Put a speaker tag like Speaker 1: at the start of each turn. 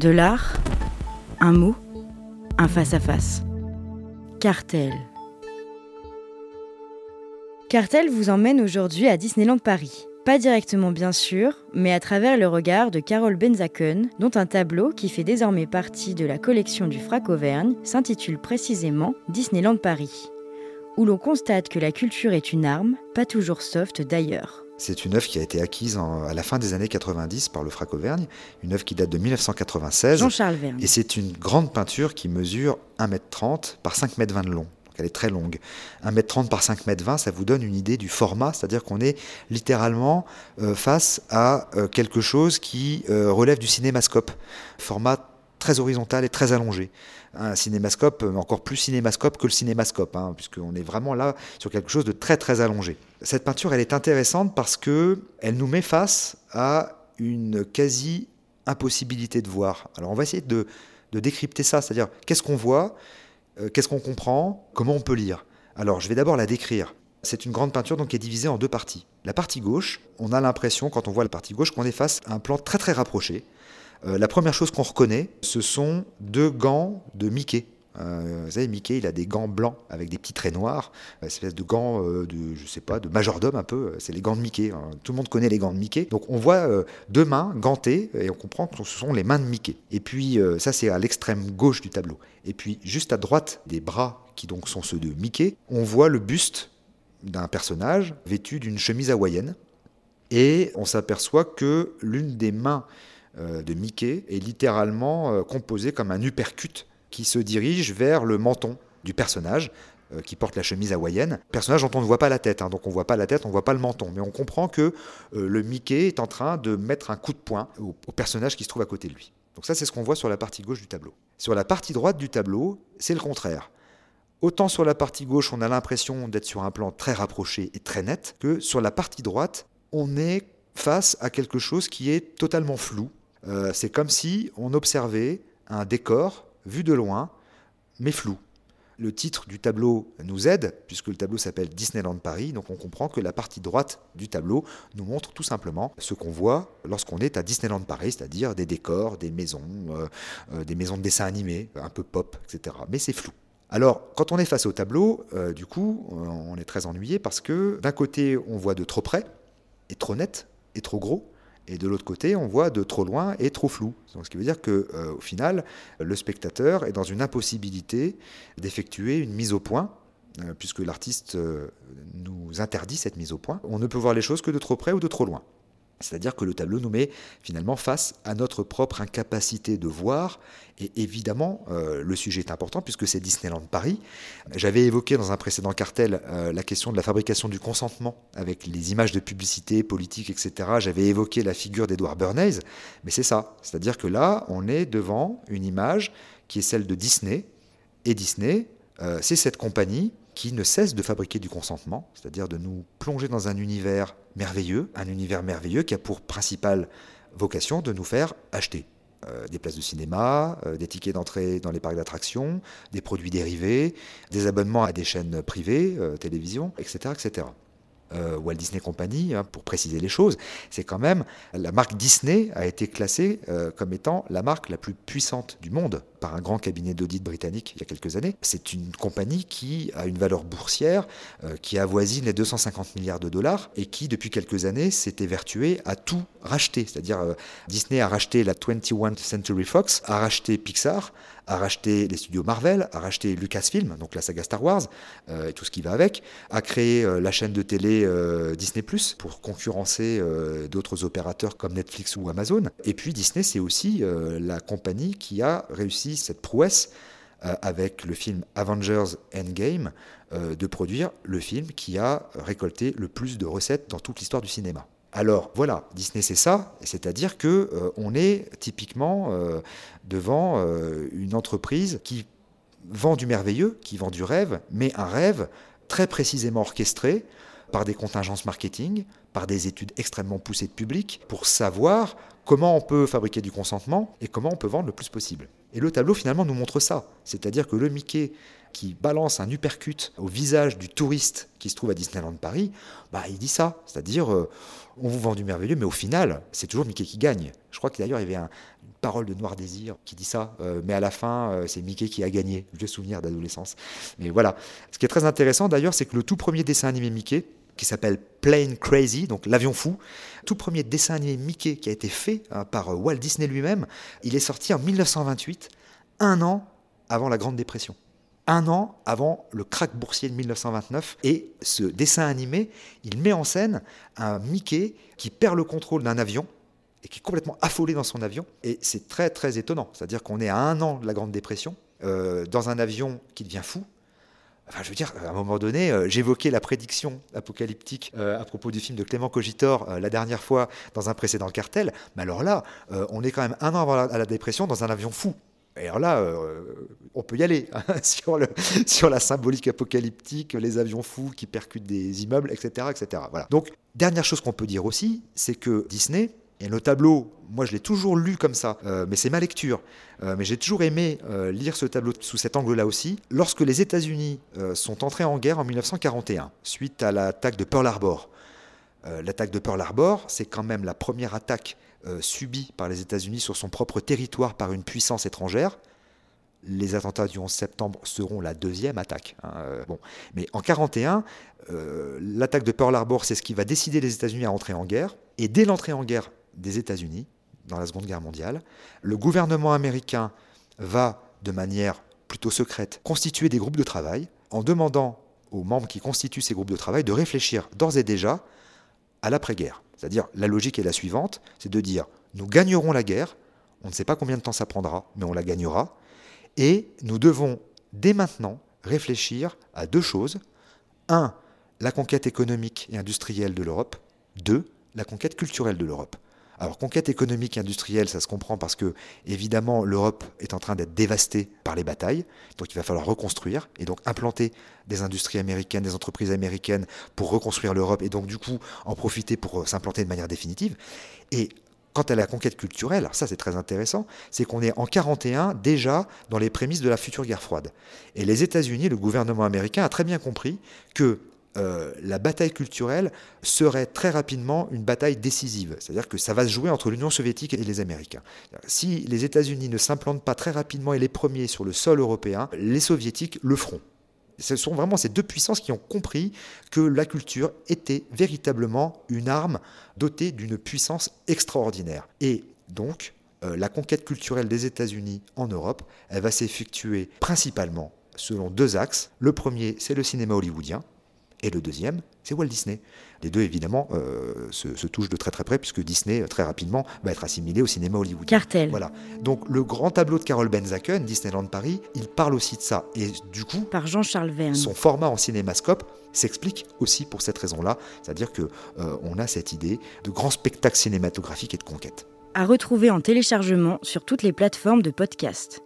Speaker 1: De l'art, un mot, un face-à-face. Cartel. Cartel vous emmène aujourd'hui à Disneyland Paris. Pas directement bien sûr, mais à travers le regard de Carole Benzaken, dont un tableau qui fait désormais partie de la collection du Frac Auvergne s'intitule précisément Disneyland Paris, où l'on constate que la culture est une arme, pas toujours soft d'ailleurs.
Speaker 2: C'est une œuvre qui a été acquise à la fin des années 90 par le Frac Auvergne, une œuvre qui date de 1996.
Speaker 1: Jean-Charles Verne.
Speaker 2: Et c'est une grande peinture qui mesure 1m30 par 5m20 de long. Donc elle est très longue. 1m30 par 5m20, ça vous donne une idée du format, c'est-à-dire qu'on est littéralement euh, face à euh, quelque chose qui euh, relève du cinémascope. Format très horizontal et très allongé. Un cinémascope, euh, encore plus cinémascope que le cinémascope, hein, puisqu'on est vraiment là sur quelque chose de très très allongé. Cette peinture, elle est intéressante parce que elle nous met face à une quasi impossibilité de voir. Alors on va essayer de, décrypter ça, c'est-à-dire qu'est-ce qu'on voit, euh, qu'est-ce qu'on comprend, comment on peut lire. Alors je vais d'abord la décrire. C'est une grande peinture donc, qui est divisée en deux parties. La partie gauche, on a l'impression, quand on voit la partie gauche, qu'on est face à un plan très très rapproché, euh, la première chose qu'on reconnaît, ce sont deux gants de Mickey. Euh, vous savez, Mickey, il a des gants blancs avec des petits traits noirs, une espèce de gants de, je sais pas, de majordome un peu. C'est les gants de Mickey. Hein. Tout le monde connaît les gants de Mickey. Donc on voit deux mains gantées et on comprend que ce sont les mains de Mickey. Et puis ça, c'est à l'extrême gauche du tableau. Et puis juste à droite des bras, qui donc sont ceux de Mickey, on voit le buste d'un personnage vêtu d'une chemise hawaïenne. Et on s'aperçoit que l'une des mains euh, de Mickey est littéralement euh, composé comme un uppercut qui se dirige vers le menton du personnage euh, qui porte la chemise hawaïenne. Personnage dont on ne voit pas la tête, hein. donc on voit pas la tête, on voit pas le menton, mais on comprend que le Mickey est en train de mettre un coup de poing au, personnage qui se trouve à côté de lui. Donc ça, c'est ce qu'on voit sur la partie gauche du tableau. Sur la partie droite du tableau, c'est le contraire. Autant sur la partie gauche, on a l'impression d'être sur un plan très rapproché et très net, que sur la partie droite, on est face à quelque chose qui est totalement flou, euh, c'est comme si on observait un décor vu de loin, mais flou. Le titre du tableau nous aide, puisque le tableau s'appelle Disneyland Paris, donc on comprend que la partie droite du tableau nous montre tout simplement ce qu'on voit lorsqu'on est à Disneyland Paris, c'est-à-dire des décors, des maisons, euh, euh, des maisons de dessin animé, un peu pop, etc. Mais c'est flou. Alors, quand on est face au tableau, du coup, on est très ennuyé parce que d'un côté, on voit de trop près, et trop net, et trop gros, et de l'autre côté, on voit de trop loin et trop flou. Ce qui veut dire qu'au euh, final, le spectateur est dans une impossibilité d'effectuer une mise au point, euh, puisque l'artiste euh, nous interdit cette mise au point. On ne peut voir les choses que de trop près ou de trop loin. C'est-à-dire que le tableau nous met finalement face à notre propre incapacité de voir. Et évidemment, euh, le sujet est important puisque c'est Disneyland Paris. J'avais évoqué dans un précédent cartel euh, la question de la fabrication du consentement avec les images de publicité, politique, etc. J'avais évoqué la figure d'Edouard Bernays. Mais c'est ça. C'est-à-dire que là, on est devant une image qui est celle de Disney. Et Disney, euh, c'est cette compagnie qui ne cesse de fabriquer du consentement, c'est-à-dire de nous plonger dans un univers merveilleux, un univers merveilleux qui a pour principale vocation de nous faire acheter. Euh, des places de cinéma, euh, des tickets d'entrée dans les parcs d'attractions, des produits dérivés, des abonnements à des chaînes privées, euh, télévision, etc. etc. Euh, Walt Disney Company, hein, pour préciser les choses, c'est quand même la marque Disney a été classée euh, comme étant la marque la plus puissante du monde par un grand cabinet d'audit britannique il y a quelques années. C'est une compagnie qui a une valeur boursière euh, qui avoisine les 250 milliards de dollars et qui, depuis quelques années, s'est évertuée à tout racheter. C'est-à-dire, Disney a racheté la 21st Century Fox, a racheté Pixar, a racheté les studios Marvel, a racheté Lucasfilm, donc la saga Star Wars euh, et tout ce qui va avec, a créé euh, la chaîne de télé euh, Disney Plus pour concurrencer d'autres opérateurs comme Netflix ou Amazon. Et puis Disney, c'est aussi la compagnie qui a réussi cette prouesse avec le film Avengers Endgame de produire le film qui a récolté le plus de recettes dans toute l'histoire du cinéma. Alors voilà, Disney c'est ça, c'est-à-dire que euh, on est typiquement euh, devant euh, une entreprise qui vend du merveilleux, qui vend du rêve, mais un rêve très précisément orchestré par des contingences marketing, par des études extrêmement poussées de public, pour savoir comment on peut fabriquer du consentement et comment on peut vendre le plus possible. Et le tableau finalement nous montre ça, c'est-à-dire que le Mickey qui balance un uppercut au visage du touriste qui se trouve à Disneyland Paris, bah, il dit ça. C'est-à-dire, euh, on vous vend du merveilleux, mais au final, c'est toujours Mickey qui gagne. Je crois d'ailleurs, il y avait une parole de Noir Désir qui dit ça, euh, mais à la fin, euh, c'est Mickey qui a gagné. Vieux souvenir d'adolescence. Mais voilà. Ce qui est très intéressant d'ailleurs, c'est que le tout premier dessin animé Mickey, qui s'appelle Plane Crazy, donc l'avion fou. Tout premier dessin animé Mickey qui a été fait hein, par Walt Disney lui-même, il est sorti en 1928, un an avant la Grande Dépression un an avant le krach boursier de 1929. Et ce dessin animé, il met en scène un Mickey qui perd le contrôle d'un avion et qui est complètement affolé dans son avion. Et c'est très très étonnant. C'est-à-dire qu'on est à un an de la Grande Dépression, euh, dans un avion qui devient fou. Enfin, je veux dire, à un moment donné, euh, j'évoquais la prédiction apocalyptique euh, à propos du film de Clément Cogitor la dernière fois dans un précédent cartel. Mais alors là, on est quand même un an avant la dépression dans un avion fou. Et alors là, euh, on peut y aller hein, sur, la symbolique apocalyptique, les avions fous qui percutent des immeubles, etc. etc. Voilà. Donc, dernière chose qu'on peut dire aussi, c'est que Disney, et le tableau, moi je l'ai toujours lu comme ça, euh, mais c'est ma lecture. Euh, mais j'ai toujours aimé lire ce tableau sous cet angle-là aussi. Lorsque les États-Unis sont entrés en guerre en 1941, suite à l'attaque de Pearl Harbor, l'attaque de Pearl Harbor, c'est quand même la première attaque euh, subi par les États-Unis sur son propre territoire par une puissance étrangère, les attentats du 11 septembre seront la deuxième attaque. Hein, euh, bon. Mais en 1941, euh, l'attaque de Pearl Harbor, c'est ce qui va décider les États-Unis à entrer en guerre. Et dès l'entrée en guerre des États-Unis, dans la Seconde Guerre mondiale, le gouvernement américain va, de manière plutôt secrète, constituer des groupes de travail en demandant aux membres qui constituent ces groupes de travail de réfléchir d'ores et déjà à l'après-guerre. C'est-à-dire, la logique est la suivante, c'est de dire, nous gagnerons la guerre, on ne sait pas combien de temps ça prendra, mais on la gagnera, et nous devons, dès maintenant, réfléchir à deux choses. Un, la conquête économique et industrielle de l'Europe. Deux, la conquête culturelle de l'Europe. Alors, conquête économique et industrielle, ça se comprend parce que, évidemment, l'Europe est en train d'être dévastée par les batailles. Donc, il va falloir reconstruire et donc implanter des industries américaines, des entreprises américaines pour reconstruire l'Europe et donc, du coup, en profiter pour euh, s'implanter de manière définitive. Et Quant à la conquête culturelle, alors ça c'est très intéressant, c'est qu'on est en 41 déjà dans les prémices de la future guerre froide. Et les États-Unis, le gouvernement américain a très bien compris que euh, la bataille culturelle serait très rapidement une bataille décisive. C'est-à-dire que ça va se jouer entre l'Union soviétique et les Américains. Si les États-Unis ne s'implantent pas très rapidement et les premiers sur le sol européen, les soviétiques le feront. Ce sont vraiment ces deux puissances qui ont compris que la culture était véritablement une arme dotée d'une puissance extraordinaire. Et donc, euh, la conquête culturelle des États-Unis en Europe, elle va s'effectuer principalement selon deux axes. Le premier, c'est le cinéma hollywoodien, et le deuxième, c'est Walt Disney. Les deux, évidemment, euh, se, touchent de très très près, puisque Disney, très rapidement, va être assimilé au cinéma hollywoodien.
Speaker 1: Cartel.
Speaker 2: Voilà. Donc, le grand tableau de Carol Benzaken, Disneyland Paris, il parle aussi de ça. Et du coup,
Speaker 1: par Jean-Charles Verne.
Speaker 2: Son format en cinémascope s'explique aussi pour cette raison-là, c'est-à-dire que euh, on a cette idée de grand spectacle cinématographique et de conquête.
Speaker 1: À retrouver en téléchargement sur toutes les plateformes de podcast.